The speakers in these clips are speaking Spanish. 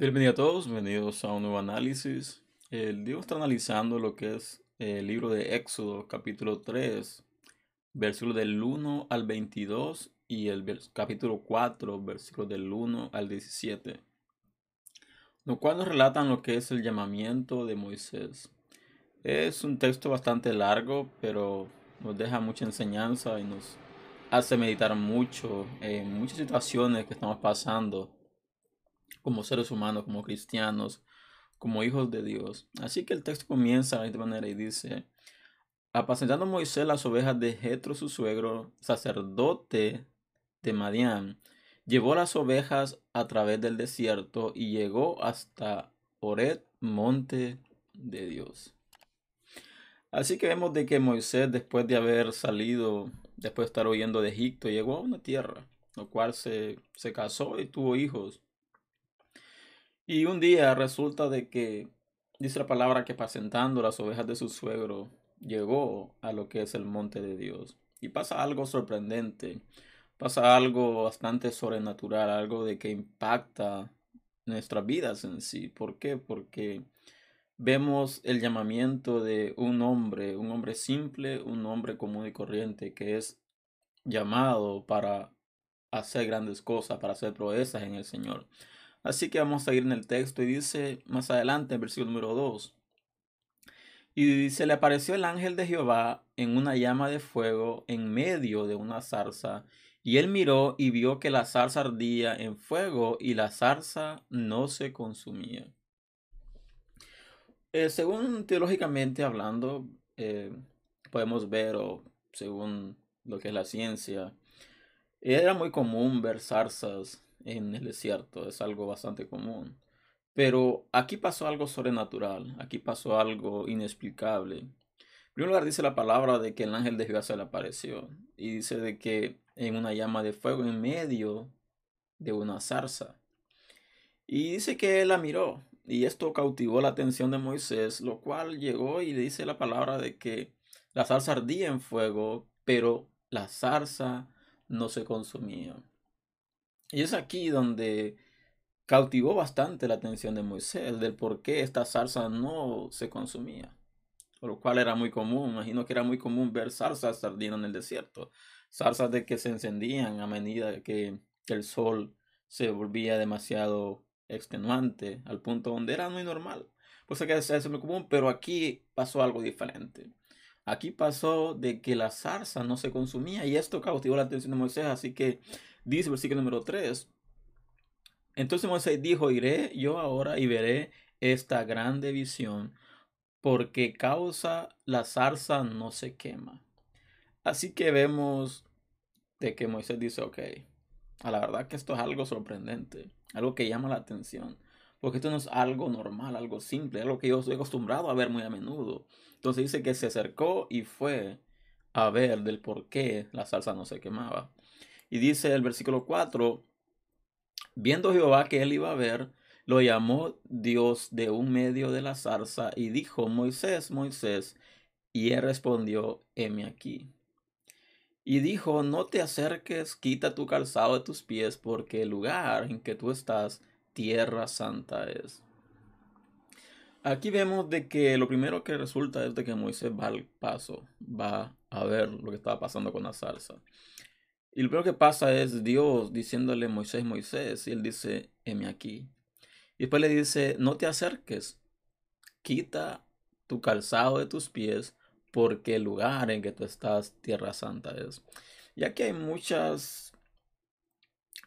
Bienvenidos a todos, bienvenidos a un nuevo análisis. El día está analizando lo que es el libro de Éxodo, capítulo 3, versículo del 1 al 22 y el capítulo 4, versículo del 1 al 17, lo cual nos relatan lo que es el llamamiento de Moisés. Es un texto bastante largo, pero nos deja mucha enseñanza y nos hace meditar mucho en muchas situaciones que estamos pasando como seres humanos, como cristianos, como hijos de Dios. Así que el texto comienza de manera y dice, apacentando Moisés las ovejas de Jetro su suegro, sacerdote de Madián, llevó las ovejas a través del desierto y llegó hasta Oret, monte de Dios. Así que vemos de que Moisés, después de haber salido, después de estar huyendo de Egipto, llegó a una tierra, lo cual se, se casó y tuvo hijos. Y un día resulta de que dice la palabra que apacentando las ovejas de su suegro llegó a lo que es el monte de Dios. Y pasa algo sorprendente, pasa algo bastante sobrenatural, algo de que impacta nuestras vidas en sí. ¿Por qué? Porque vemos el llamamiento de un hombre, un hombre simple, un hombre común y corriente que es llamado para hacer grandes cosas, para hacer proezas en el Señor. Así que vamos a ir en el texto y dice más adelante, en versículo número 2. Y se le apareció el ángel de Jehová en una llama de fuego en medio de una zarza. Y él miró y vio que la zarza ardía en fuego y la zarza no se consumía. Eh, según teológicamente hablando, eh, podemos ver, o según lo que es la ciencia, era muy común ver zarzas en el desierto, es algo bastante común. Pero aquí pasó algo sobrenatural, aquí pasó algo inexplicable. En primer lugar dice la palabra de que el ángel de Jehová le apareció y dice de que en una llama de fuego en medio de una zarza. Y dice que él la miró y esto cautivó la atención de Moisés, lo cual llegó y dice la palabra de que la zarza ardía en fuego, pero la zarza no se consumía. Y es aquí donde cautivó bastante la atención de Moisés del por qué esta zarza no se consumía. Por lo cual era muy común, imagino que era muy común ver zarzas ardiendo en el desierto. Zarzas de que se encendían a medida que el sol se volvía demasiado extenuante, al punto donde era muy normal. Pues que es muy común, pero aquí pasó algo diferente. Aquí pasó de que la zarza no se consumía y esto cautivó la atención de Moisés, así que Dice el versículo número 3. Entonces Moisés dijo, iré yo ahora y veré esta grande visión, porque causa la zarza no se quema. Así que vemos de que Moisés dice, ok, a la verdad que esto es algo sorprendente, algo que llama la atención, porque esto no es algo normal, algo simple, algo que yo estoy acostumbrado a ver muy a menudo. Entonces dice que se acercó y fue a ver del por qué la salsa no se quemaba. Y dice el versículo 4, viendo Jehová que él iba a ver, lo llamó Dios de un medio de la zarza y dijo, Moisés, Moisés, y él respondió, heme aquí. Y dijo, no te acerques, quita tu calzado de tus pies, porque el lugar en que tú estás, tierra santa es. Aquí vemos de que lo primero que resulta es de que Moisés va al paso, va a ver lo que estaba pasando con la zarza. Y lo primero que pasa es Dios diciéndole Moisés, Moisés, y él dice, heme aquí. Y después le dice, no te acerques, quita tu calzado de tus pies, porque el lugar en que tú estás, tierra santa es. Y aquí hay muchas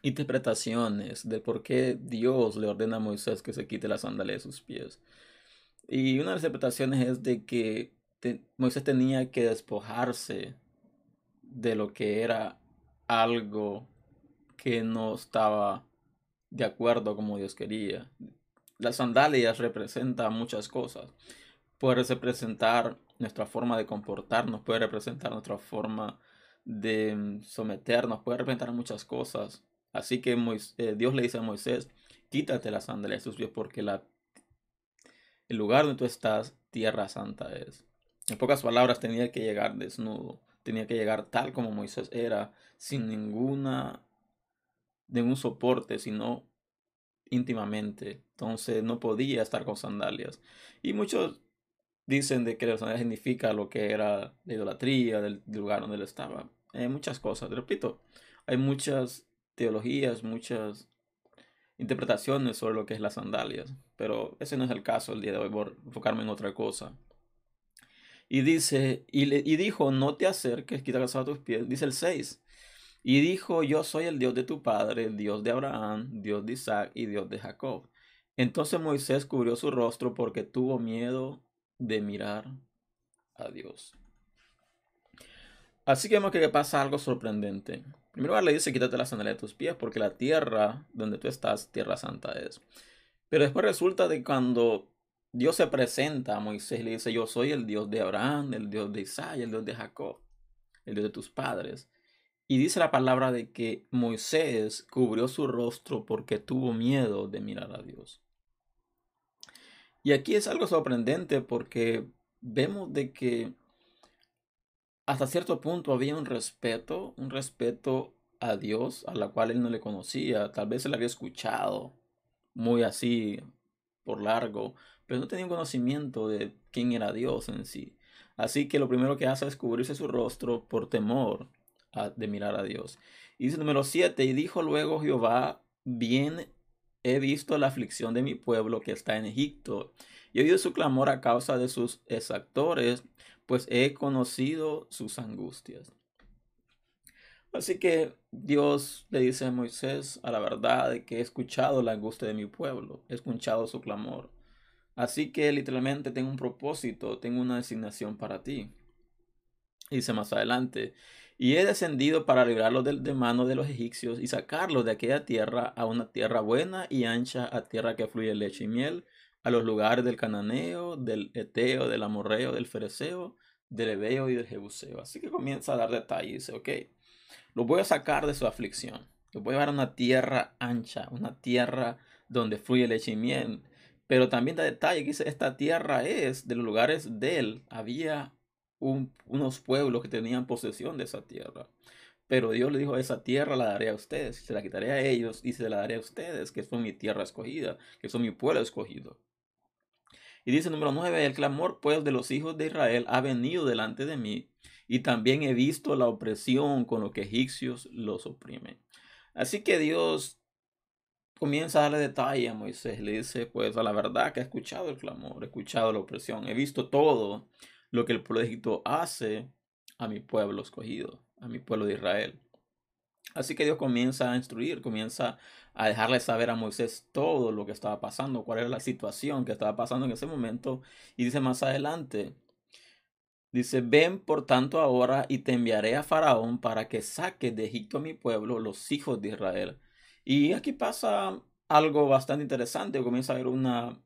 interpretaciones de por qué Dios le ordena a Moisés que se quite la sandalia de sus pies. Y una de las interpretaciones es de que Moisés tenía que despojarse de lo que era algo que no estaba de acuerdo como Dios quería. Las sandalias representan muchas cosas. Puede representar nuestra forma de comportarnos, puede representar nuestra forma de someternos, puede representar muchas cosas. Así que eh, Dios le dice a Moisés, quítate las sandalias de tus pies porque el lugar donde tú estás, tierra santa es. En pocas palabras, tenía que llegar desnudo tenía que llegar tal como Moisés era, sin ninguna, ningún soporte, sino íntimamente, entonces no podía estar con sandalias. Y muchos dicen de que la sandalias significa lo que era la idolatría del, lugar donde él estaba. Hay muchas cosas, repito, hay muchas teologías, muchas interpretaciones sobre lo que es las sandalias, pero ese no es el caso el día de hoy, a enfocarme en otra cosa. Y dice, y, le, y dijo, no te acerques, quita a tus pies, dice el 6. Y dijo, yo soy el Dios de tu padre, Dios de Abraham, Dios de Isaac y Dios de Jacob. Entonces Moisés cubrió su rostro porque tuvo miedo de mirar a Dios. Así que vemos que pasa algo sorprendente. Primero le dice, quítate la sandalia de tus pies porque la tierra donde tú estás, tierra santa es. Pero después resulta de cuando Dios se presenta a Moisés y le dice, yo soy el Dios de Abraham, el Dios de Isaac, el Dios de Jacob, el Dios de tus padres. Y dice la palabra de que Moisés cubrió su rostro porque tuvo miedo de mirar a Dios. Y aquí es algo sorprendente porque vemos de que hasta cierto punto había un respeto, un respeto a Dios, a la cual él no le conocía. Tal vez él había escuchado muy así por largo, pero no tenía un conocimiento de quién era Dios en sí. Así que lo primero que hace es cubrirse su rostro por temor de mirar a Dios. Y dice número 7, y dijo luego Jehová, bien he visto la aflicción de mi pueblo que está en Egipto, y he oído su clamor a causa de sus exactores, pues he conocido sus angustias. Así que Dios le dice a Moisés a la verdad que he escuchado la angustia de mi pueblo, he escuchado su clamor. Así que literalmente tengo un propósito, tengo una designación para ti. Dice más adelante, y he descendido para librarlos de, de mano de los egipcios y sacarlos de aquella tierra a una tierra buena y ancha, a tierra que fluye leche y miel, a los lugares del cananeo, del eteo, del amorreo, del fereceo, del ebeo y del jebuseo. Así que comienza a dar detalles. Ok, los voy a sacar de su aflicción. Los voy a llevar a una tierra ancha, una tierra donde fluye leche y miel. Pero también da detalle que dice, esta tierra es, de los lugares de él, había unos pueblos que tenían posesión de esa tierra. Pero Dios le dijo, esa tierra la daré a ustedes, se la quitaré a ellos y se la daré a ustedes, que son mi tierra escogida, que son mi pueblo escogido. Y dice número 9, el clamor pues de los hijos de Israel ha venido delante de mí, y también he visto la opresión con lo que egipcios los oprimen. Así que Dios comienza a darle detalle a Moisés, le dice pues a la verdad que ha escuchado el clamor, he escuchado la opresión, he visto todo lo que el pueblo de Egipto hace a mi pueblo escogido, a mi pueblo de Israel. Así que Dios comienza a instruir, comienza a dejarle saber a Moisés todo lo que estaba pasando, cuál era la situación que estaba pasando en ese momento. Y dice más adelante, dice, ven por tanto ahora y te enviaré a Faraón para que saque de Egipto a mi pueblo, los hijos de Israel. Y aquí pasa algo bastante interesante, comienza a haber una,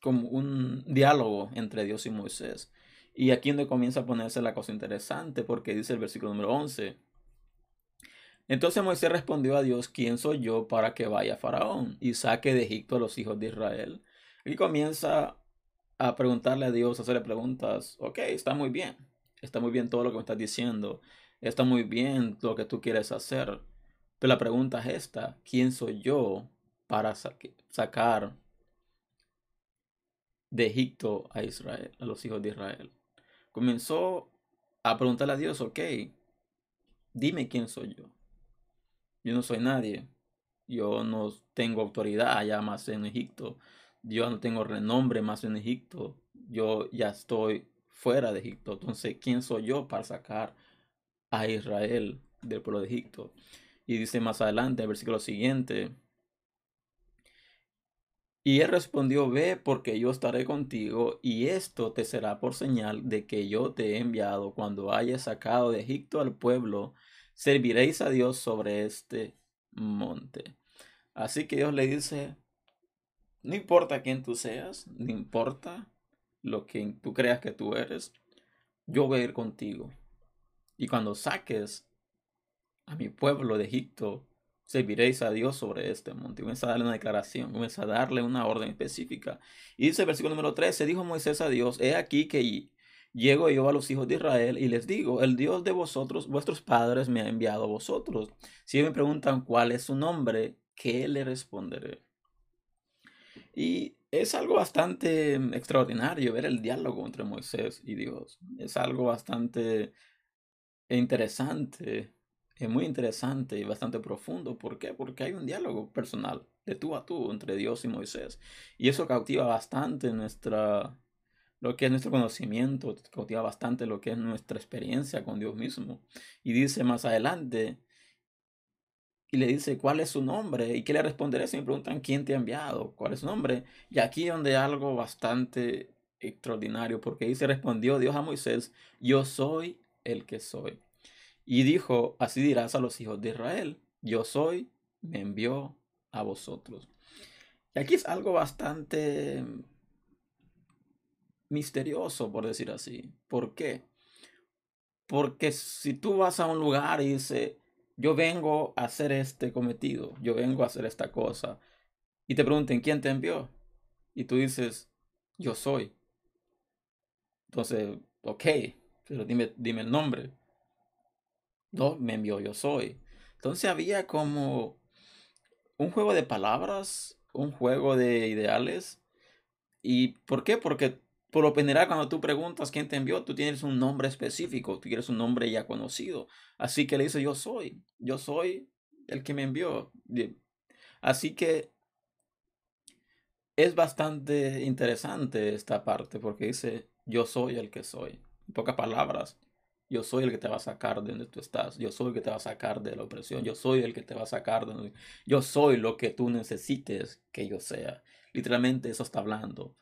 como un diálogo entre Dios y Moisés. Y aquí donde comienza a ponerse la cosa interesante, porque dice el versículo número 11. Entonces Moisés respondió a Dios, ¿quién soy yo para que vaya Faraón y saque de Egipto a los hijos de Israel? Y comienza a preguntarle a Dios, hacerle preguntas, ok, está muy bien, está muy bien todo lo que me estás diciendo, está muy bien lo que tú quieres hacer, pero la pregunta es esta, ¿quién soy yo para sacar de Egipto a Israel, a los hijos de Israel? comenzó a preguntarle a Dios, ok, dime quién soy yo. Yo no soy nadie. Yo no tengo autoridad allá más en Egipto. Yo no tengo renombre más en Egipto. Yo ya estoy fuera de Egipto. Entonces, ¿quién soy yo para sacar a Israel del pueblo de Egipto? Y dice más adelante, el versículo siguiente, y él respondió, ve porque yo estaré contigo y esto te será por señal de que yo te he enviado cuando hayas sacado de Egipto al pueblo, serviréis a Dios sobre este monte. Así que Dios le dice, no importa quién tú seas, no importa lo que tú creas que tú eres, yo voy a ir contigo. Y cuando saques a mi pueblo de Egipto, serviréis a Dios sobre este monte. Comienza a darle una declaración, comienza a darle una orden específica. Y dice el versículo número 13, dijo Moisés a Dios, he aquí que llego yo a los hijos de Israel y les digo, el Dios de vosotros, vuestros padres, me ha enviado a vosotros. Si me preguntan cuál es su nombre, ¿qué le responderé? Y es algo bastante extraordinario ver el diálogo entre Moisés y Dios. Es algo bastante interesante, es muy interesante y bastante profundo. ¿Por qué? Porque hay un diálogo personal de tú a tú entre Dios y Moisés. Y eso cautiva bastante nuestra, lo que es nuestro conocimiento, cautiva bastante lo que es nuestra experiencia con Dios mismo. Y dice más adelante, y le dice, ¿cuál es su nombre? ¿Y qué le responderé si me preguntan quién te ha enviado? ¿Cuál es su nombre? Y aquí donde algo bastante extraordinario, porque dice, respondió Dios a Moisés, yo soy el que soy. Y dijo, así dirás a los hijos de Israel, yo soy, me envió a vosotros. Y aquí es algo bastante misterioso, por decir así. ¿Por qué? Porque si tú vas a un lugar y dices, yo vengo a hacer este cometido, yo vengo a hacer esta cosa, y te pregunten, ¿quién te envió? Y tú dices, yo soy. Entonces, ok, pero dime, dime el nombre. No, me envió, yo soy. Entonces había como un juego de palabras, un juego de ideales. ¿Y por qué? Porque por lo general cuando tú preguntas quién te envió, tú tienes un nombre específico, tú quieres un nombre ya conocido. Así que le dice yo soy, yo soy el que me envió. Así que es bastante interesante esta parte porque dice yo soy el que soy. En pocas palabras, yo soy el que te va a sacar de donde tú estás. Yo soy el que te va a sacar de la opresión. Yo soy el que te va a sacar de donde... Yo soy lo que tú necesites que yo sea. Literalmente eso está hablando.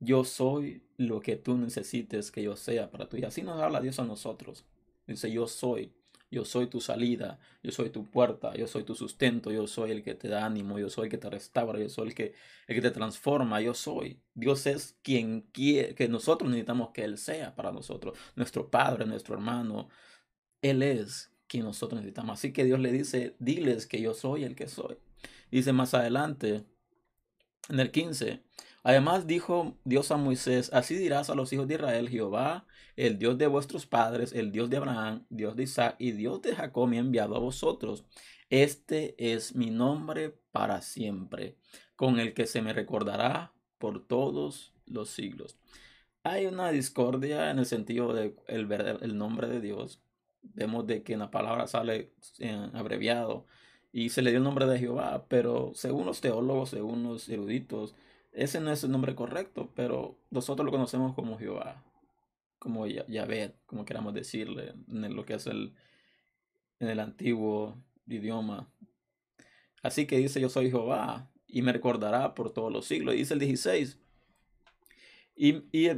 Yo soy lo que tú necesites que yo sea para tú. Y así nos habla Dios a nosotros. Dice, yo soy. Yo soy tu salida, yo soy tu puerta, yo soy tu sustento, yo soy el que te da ánimo, yo soy el que te restaura, yo soy el que, el que te transforma, yo soy. Dios es quien quiere, que nosotros necesitamos que Él sea para nosotros, nuestro Padre, nuestro hermano. Él es quien nosotros necesitamos. Así que Dios le dice, diles que yo soy el que soy. Dice más adelante, en el 15, Además dijo Dios a Moisés, así dirás a los hijos de Israel, Jehová, el Dios de vuestros padres, el Dios de Abraham, Dios de Isaac y Dios de Jacob me ha enviado a vosotros. Este es mi nombre para siempre, con el que se me recordará por todos los siglos. Hay una discordia en el sentido de el, el nombre de Dios. Vemos de que en la palabra sale eh, abreviado y se le dio el nombre de Jehová, pero según los teólogos, según los eruditos, ese no es el nombre correcto, pero nosotros lo conocemos como Jehová, como Yahvé, como queramos decirle, en lo que es el, en el antiguo idioma. Así que dice, yo soy Jehová, y me recordará por todos los siglos. Dice el 16. Y, y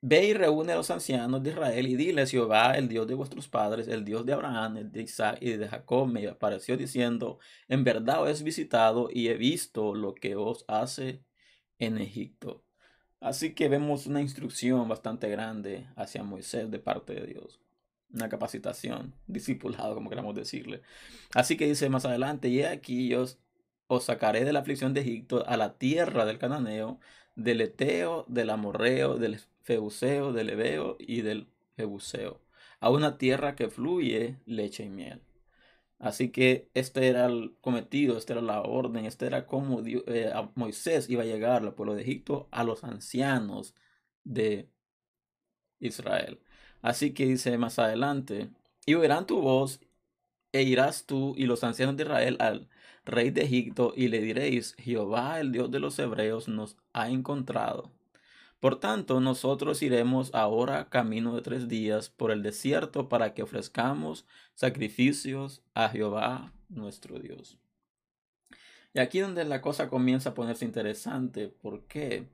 ve y reúne a los ancianos de Israel y dile, Jehová, el Dios de vuestros padres, el Dios de Abraham, el de Isaac y de Jacob, me apareció diciendo, en verdad os he visitado y he visto lo que os hace en Egipto. Así que vemos una instrucción bastante grande hacia Moisés de parte de Dios. Una capacitación, discipulado, como queramos decirle. Así que dice más adelante, y aquí yo os sacaré de la aflicción de Egipto a la tierra del cananeo, del eteo, del amorreo, del feuseo, del ebeo y del jebuseo, a una tierra que fluye leche y miel. Así que este era el cometido, esta era la orden, este era como eh, Moisés iba a llegar al pueblo de Egipto a los ancianos de Israel. Así que dice más adelante, y oirán tu voz e irás tú y los ancianos de Israel al rey de Egipto y le diréis, Jehová, el Dios de los hebreos, nos ha encontrado por tanto, nosotros iremos ahora camino de tres días por el desierto para que ofrezcamos sacrificios a Jehová nuestro Dios. Y aquí donde la cosa comienza a ponerse interesante. ¿Por qué?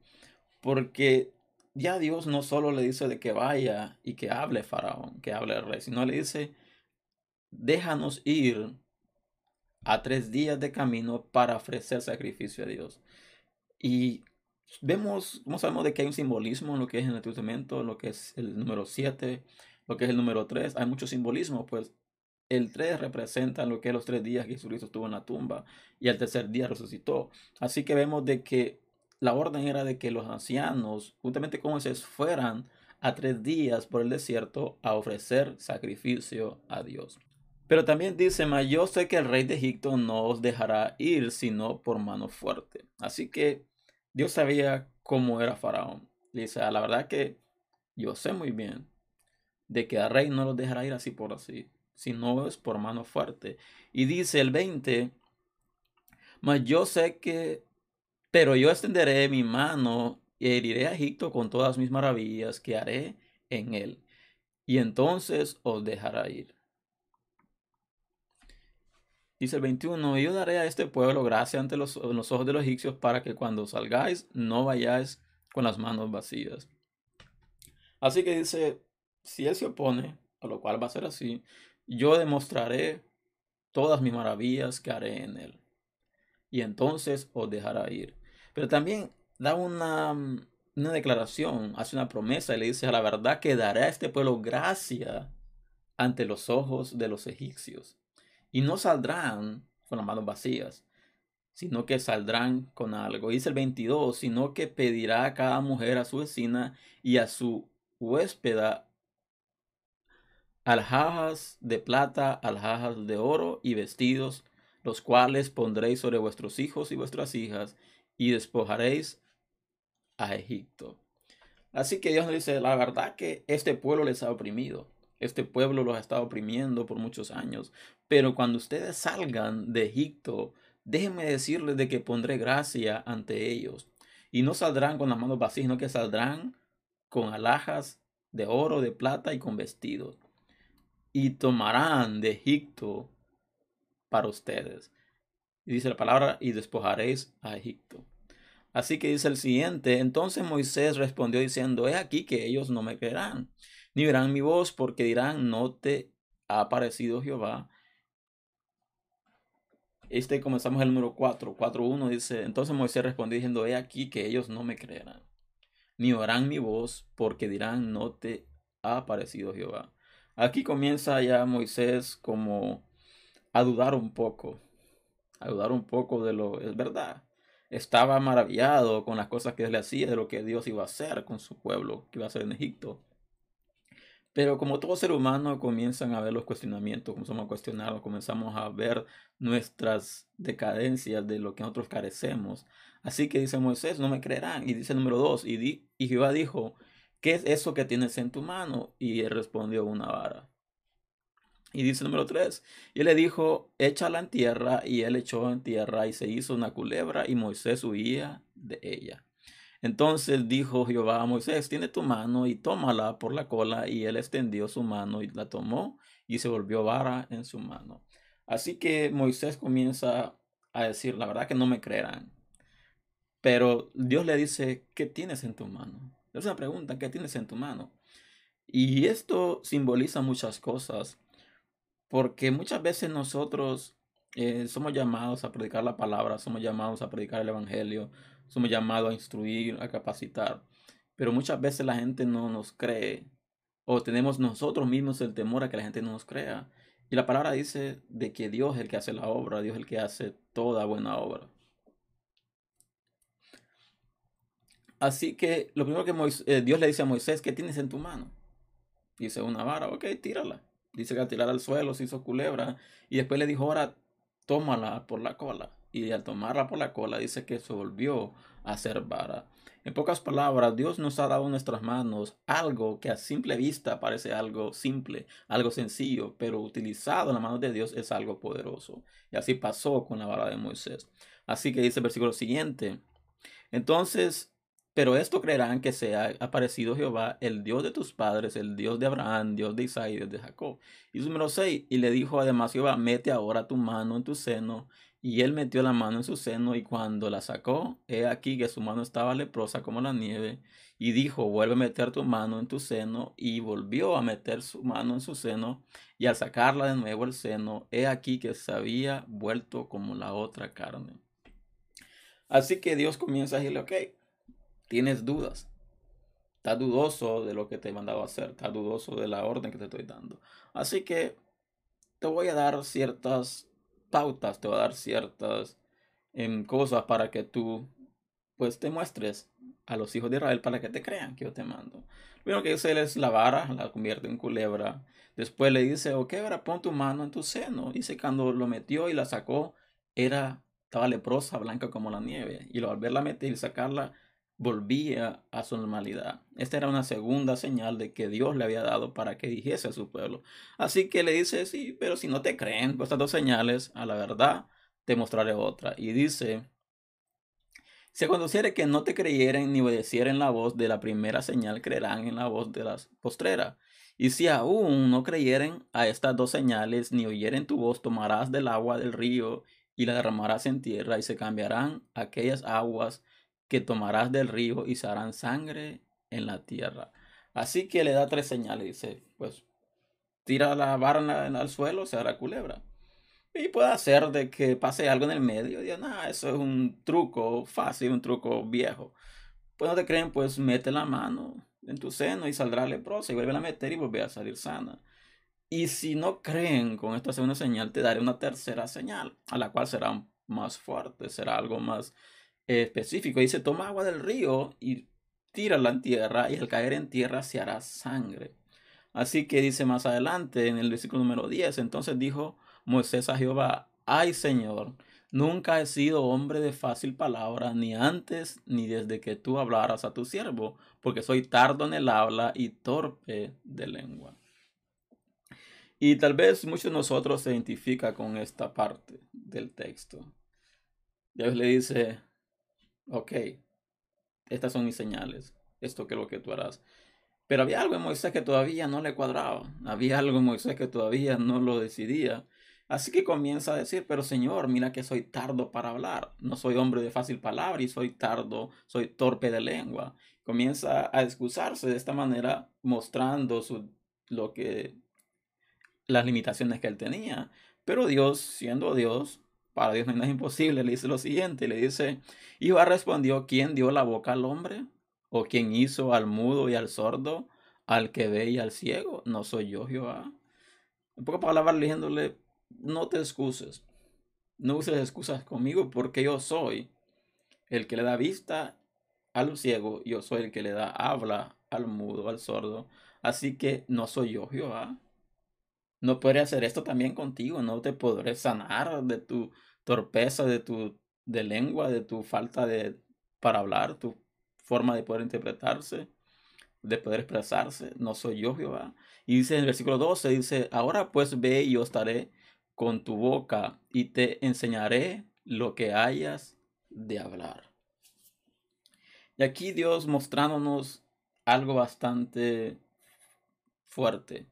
Porque ya Dios no solo le dice de que vaya y que hable Faraón, que hable el rey, sino le dice, déjanos ir a tres días de camino para ofrecer sacrificio a Dios. Y vemos, ¿cómo sabemos de que hay un simbolismo en lo que es el Antiguo Testamento, lo que es el número 7, lo que es el número 3? Hay mucho simbolismo, pues el 3 representa lo que es los tres días que Jesucristo estuvo en la tumba y el tercer día resucitó. Así que vemos de que la orden era de que los ancianos, justamente como se fueran a tres días por el desierto a ofrecer sacrificio a Dios. Pero también dice, yo sé que el rey de Egipto no os dejará ir sino por mano fuerte. Así que Dios sabía cómo era Faraón. Le dice, la verdad que yo sé muy bien de que al rey no lo dejará ir así por así, sino es por mano fuerte. Y dice el 20, mas yo sé que, pero yo extenderé mi mano y heriré a Egipto con todas mis maravillas que haré en él. Y entonces os dejará ir. Dice el 21, yo daré a este pueblo gracia ante los, ojos de los egipcios para que cuando salgáis no vayáis con las manos vacías. Así que dice, si él se opone, a lo cual va a ser así, yo demostraré todas mis maravillas que haré en él. Y entonces os dejará ir. Pero también da una, una declaración, hace una promesa y le dice, a la verdad que daré a este pueblo gracia ante los ojos de los egipcios. Y no saldrán con las manos vacías, sino que saldrán con algo. Dice el 22, sino que pedirá a cada mujer a su vecina y a su huéspeda alhajas de plata, alhajas de oro y vestidos, los cuales pondréis sobre vuestros hijos y vuestras hijas, y despojaréis a Egipto. Así que Dios nos dice, la verdad que este pueblo les ha oprimido. Este pueblo los ha estado oprimiendo por muchos años. Pero cuando ustedes salgan de Egipto, déjenme decirles de que pondré gracia ante ellos. Y no saldrán con las manos vacías, sino que saldrán con alhajas de oro, de plata y con vestidos. Y tomarán de Egipto para ustedes. Y dice la palabra, y despojaréis a Egipto. Así que dice el siguiente, entonces Moisés respondió diciendo, he aquí que ellos no me creerán, ni verán mi voz, porque dirán, no te ha aparecido Jehová. Este comenzamos el número 4, 4.1 dice, entonces Moisés respondió diciendo, he aquí que ellos no me creerán ni oirán mi voz, porque dirán, no te ha aparecido Jehová. Aquí comienza ya Moisés como a dudar un poco, a dudar un poco de lo, es verdad. Estaba maravillado con las cosas que le hacía, de lo que Dios iba a hacer con su pueblo, que iba a hacer en Egipto. Pero como todo ser humano comienzan a ver los cuestionamientos, comenzamos a cuestionarlos, comenzamos a ver nuestras decadencias de lo que nosotros carecemos. Así que dice Moisés, no me creerán. Y dice número dos, y, di, y Jehová dijo, ¿qué es eso que tienes en tu mano? Y él respondió, una vara. Y dice número tres, y él le dijo, échala en tierra, y él echó en tierra, y se hizo una culebra, y Moisés huía de ella. Entonces dijo Jehová a Moisés, tiene tu mano y tómala por la cola. Y él extendió su mano y la tomó y se volvió vara en su mano. Así que Moisés comienza a decir, la verdad que no me creerán. Pero Dios le dice, ¿qué tienes en tu mano? Es una pregunta, ¿qué tienes en tu mano? Y esto simboliza muchas cosas, porque muchas veces nosotros eh, somos llamados a predicar la palabra, somos llamados a predicar el Evangelio, somos llamados a instruir, a capacitar. Pero muchas veces la gente no nos cree o tenemos nosotros mismos el temor a que la gente no nos crea. Y la palabra dice de que Dios es el que hace la obra, Dios es el que hace toda buena obra. Así que lo primero que eh, Dios le dice a Moisés, ¿qué tienes en tu mano? Dice una vara, ok, tírala. Dice que al tirar al suelo se hizo culebra. Y después le dijo, ahora tómala por la cola y al tomarla por la cola dice que se volvió a ser vara. En pocas palabras, Dios nos ha dado en nuestras manos algo que a simple vista parece algo simple, algo sencillo, pero utilizado en la mano de Dios es algo poderoso. Y así pasó con la vara de Moisés. Así que dice el versículo siguiente. Entonces pero esto creerán que se ha aparecido Jehová, el Dios de tus padres, el Dios de Abraham, Dios de Isaac y Dios de Jacob. Y número 6, y le dijo además Jehová, mete ahora tu mano en tu seno. Y él metió la mano en su seno y cuando la sacó, he aquí que su mano estaba leprosa como la nieve. Y dijo, vuelve a meter tu mano en tu seno. Y volvió a meter su mano en su seno. Y al sacarla de nuevo el seno, he aquí que se había vuelto como la otra carne. Así que Dios comienza a decirle, ok, tienes dudas. Estás dudoso de lo que te he mandado hacer. Estás dudoso de la orden que te estoy dando. Así que te voy a dar ciertas pautas, te voy a dar ciertas em, cosas para que tú pues te muestres a los hijos de Israel para que te crean que yo te mando. Primero que dice él es la vara, la convierte en culebra. Después le dice, ok, ahora pon tu mano en tu seno. Dice cuando lo metió y la sacó, era estaba leprosa, blanca como la nieve, y al volverla a meter y sacarla, volvía a su normalidad. Esta era una segunda señal de que Dios le había dado para que dijese a su pueblo. Así que le dice, sí, pero si no te creen por estas dos señales, a la verdad te mostraré otra. Y dice, se conociere que no te creyeren ni obedecieren la voz de la primera señal, creerán en la voz de la postrera. Y si aún no creyeren a estas dos señales, ni oyeren tu voz, tomarás del agua del río y la derramarás en tierra, y se cambiarán aquellas aguas que tomarás del río y se harán sangre en la tierra. Así que le da tres señales. Dice, pues tira la barna al suelo, se hará culebra. Y puede hacer de que pase algo en el medio. Y nada, eso es un truco fácil, un truco viejo. Pues no te creen, pues mete la mano en tu seno y saldrá leprosa y vuelve a meter y vuelve a salir sana. Y si no creen con esta segunda señal, te daré una tercera señal, a la cual será más fuerte, será algo más específico. Dice, toma agua del río y tírala en tierra y al caer en tierra se hará sangre. Así que dice más adelante en el versículo número 10, entonces dijo Moisés a Jehová, ay Señor, nunca he sido hombre de fácil palabra, ni antes ni desde que tú hablaras a tu siervo, porque soy tardo en el habla y torpe de lengua. Y tal vez muchos de nosotros se identifica con esta parte del texto. Dios le dice, ok, estas son mis señales, esto que es lo que tú harás. Pero había algo en Moisés que todavía no le cuadraba, había algo en Moisés que todavía no lo decidía. Así que comienza a decir, pero Señor, mira que soy tardo para hablar, no soy hombre de fácil palabra y soy tardo, soy torpe de lengua. Comienza a excusarse de esta manera, mostrando su, lo que, las limitaciones que él tenía. Pero Dios, siendo Dios, para Dios no es nada imposible. Le dice lo siguiente, le dice, Jehová respondió, ¿quién dio la boca al hombre? ¿O quién hizo al mudo y al sordo, al que ve y al ciego? No soy yo, Jehová. En pocas palabras, diciéndole, no te excuses. No uses excusas conmigo porque yo soy el que le da vista al ciego, yo soy el que le da habla al mudo, al sordo. Así que no soy yo, Jehová. No podré hacer esto también contigo, no te podré sanar de tu torpeza de tu de lengua, de tu falta de para hablar, tu forma de poder interpretarse, de poder expresarse. No soy yo, Jehová. Y dice en el versículo 12, dice, ahora pues ve y yo estaré con tu boca y te enseñaré lo que hayas de hablar. Y aquí Dios mostrándonos algo bastante fuerte.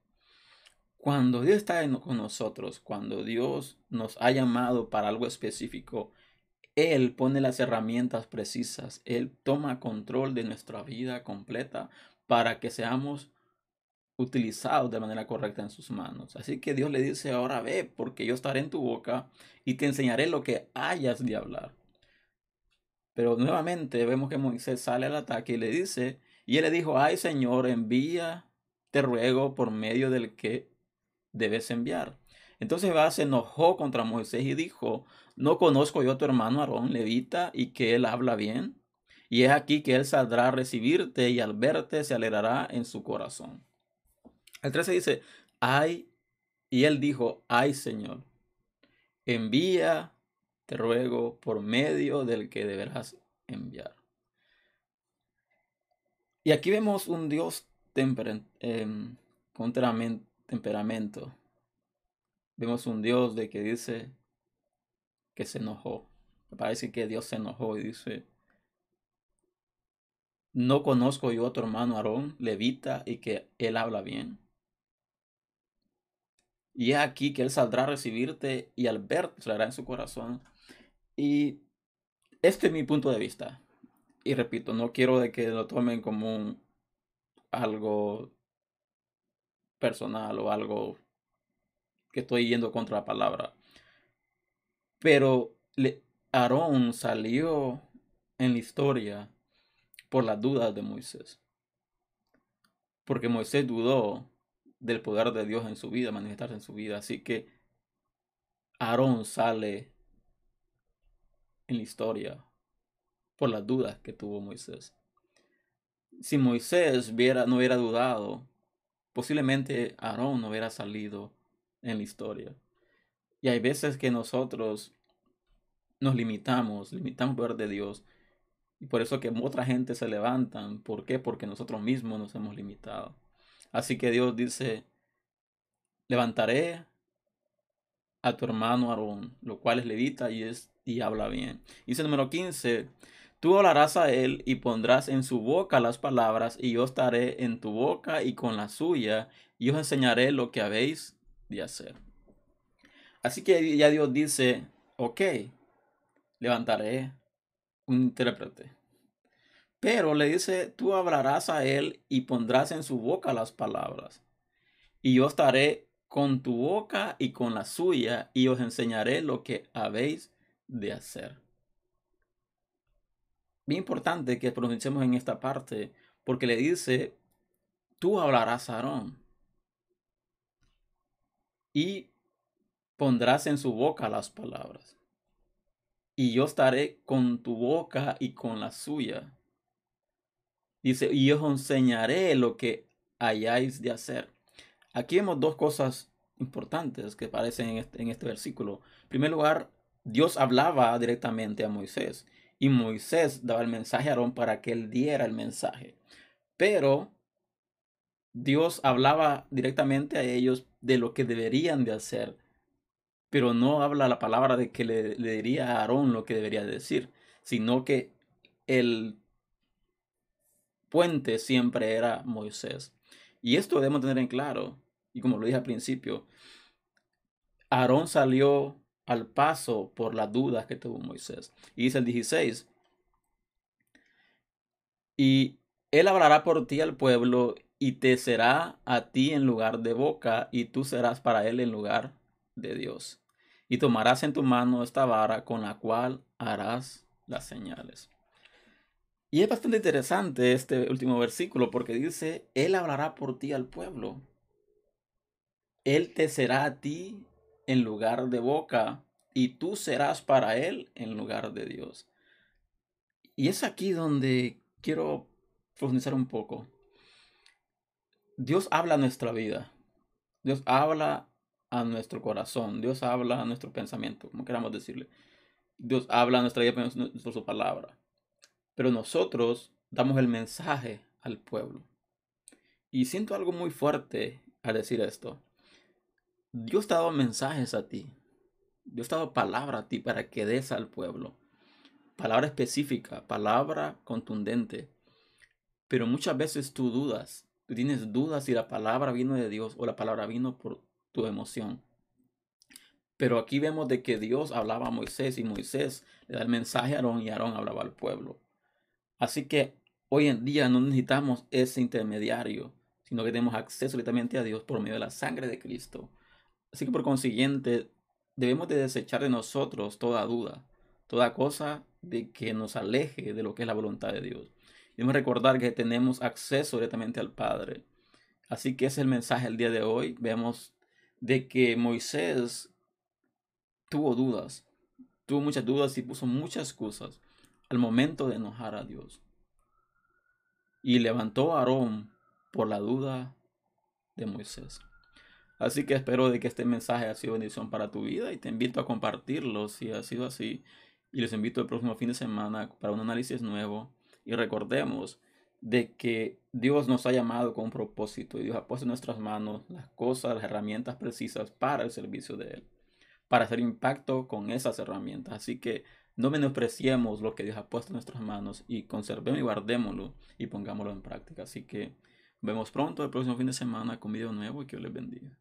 Cuando Dios está con nosotros, cuando Dios nos ha llamado para algo específico, Él pone las herramientas precisas, Él toma control de nuestra vida completa para que seamos utilizados de manera correcta en sus manos. Así que Dios le dice, ahora ve, porque yo estaré en tu boca y te enseñaré lo que hayas de hablar. Pero nuevamente vemos que Moisés sale al ataque y le dice, y él le dijo, ay Señor, envía, te ruego, por medio del que debes enviar. Entonces Jehová se enojó contra Moisés y dijo, ¿no conozco yo a tu hermano Aarón levita y que él habla bien? Y es aquí que él saldrá a recibirte y al verte se alegrará en su corazón. El 13 dice, ay, y él dijo, ay Señor, envía, te ruego, por medio del que deberás enviar. Y aquí vemos un Dios temper, em, temperamento. Vemos un Dios de que dice que se enojó. Parece que Dios se enojó y dice, no conozco yo a tu hermano Aarón, levita, y que él habla bien. Y es aquí que él saldrá a recibirte y al verte se en su corazón. Y este es mi punto de vista. Y repito, no quiero de que lo tomen como algo personal o algo que estoy yendo contra la palabra. Pero Aarón salió en la historia por las dudas de Moisés. Porque Moisés dudó del poder de Dios en su vida, manifestarse en su vida. Así que Aarón sale en la historia por las dudas que tuvo Moisés. Si Moisés hubiera, no hubiera dudado, posiblemente Aarón no hubiera salido en la historia. Y hay veces que nosotros nos limitamos, limitamos el poder de Dios. Y por eso que otra gente se levantan. ¿Por qué? Porque nosotros mismos nos hemos limitado. Así que Dios dice, levantaré a tu hermano Aarón, lo cual es levita y, es, y habla bien. Dice número 15, tú hablarás a él y pondrás en su boca las palabras y yo estaré en tu boca y con la suya y os enseñaré lo que habéis de hacer. Así que ya Dios dice, ok, levantaré un intérprete. Pero le dice, tú hablarás a él y pondrás en su boca las palabras. Y yo estaré con tu boca y con la suya y os enseñaré lo que habéis de hacer. Bien importante que pronunciemos en esta parte porque le dice, tú hablarás a Aarón y pondrás en su boca las palabras. Y yo estaré con tu boca y con la suya. Dice, y os enseñaré lo que hayáis de hacer. Aquí vemos dos cosas importantes que aparecen en este, en este versículo. En primer lugar, Dios hablaba directamente a Moisés y Moisés daba el mensaje a Aarón para que él diera el mensaje. Pero Dios hablaba directamente a ellos de lo que deberían de hacer pero no habla la palabra de que le, diría a Aarón lo que debería decir, sino que el puente siempre era Moisés. Y esto debemos tener en claro, y como lo dije al principio, Aarón salió al paso por las dudas que tuvo Moisés. Y dice el 16, y él hablará por ti al pueblo y te será a ti en lugar de boca y tú serás para él en lugar de Dios y tomarás en tu mano esta vara con la cual harás las señales. Y es bastante interesante este último versículo porque dice, Él hablará por ti al pueblo. Él te será a ti en lugar de boca y tú serás para Él en lugar de Dios. Y es aquí donde quiero profundizar un poco. Dios habla a nuestra vida. Dios habla a nuestro corazón. Dios habla a nuestro pensamiento, como queramos decirle. Dios habla a nuestra vida por su palabra. Pero nosotros damos el mensaje al pueblo. Y siento algo muy fuerte al decir esto. Dios te ha dado mensajes a ti. Dios te ha dado palabra a ti para que des al pueblo. Palabra específica, palabra contundente. Pero muchas veces tú dudas. Tú tienes dudas si la palabra vino de Dios o la palabra vino por tu emoción. Pero aquí vemos de que Dios hablaba a Moisés y Moisés le da el mensaje a Aarón y Aarón hablaba al pueblo. Así que hoy en día no necesitamos ese intermediario, sino que tenemos acceso directamente a Dios por medio de la sangre de Cristo. Así que por consiguiente debemos de desechar de nosotros toda duda, toda cosa de que nos aleje de lo que es la voluntad de Dios. Debemos recordar que tenemos acceso directamente al Padre. Así que ese es el mensaje el día de hoy. Vemos de que Moisés tuvo dudas, tuvo muchas dudas y puso muchas excusas al momento de enojar a Dios. Y levantó a Aarón por la duda de Moisés. Así que espero de que este mensaje haya sido bendición para tu vida y te invito a compartirlo si ha sido así. Y les invito el próximo fin de semana para un análisis nuevo. Y recordemos de que Dios nos ha llamado con un propósito y Dios ha puesto en nuestras manos las cosas, las herramientas precisas para el servicio de Él, para hacer impacto con esas herramientas. Así que no menospreciemos lo que Dios ha puesto en nuestras manos y conservemos y guardémoslo y pongámoslo en práctica. Así que vemos pronto el próximo fin de semana con video nuevo y que Dios les bendiga.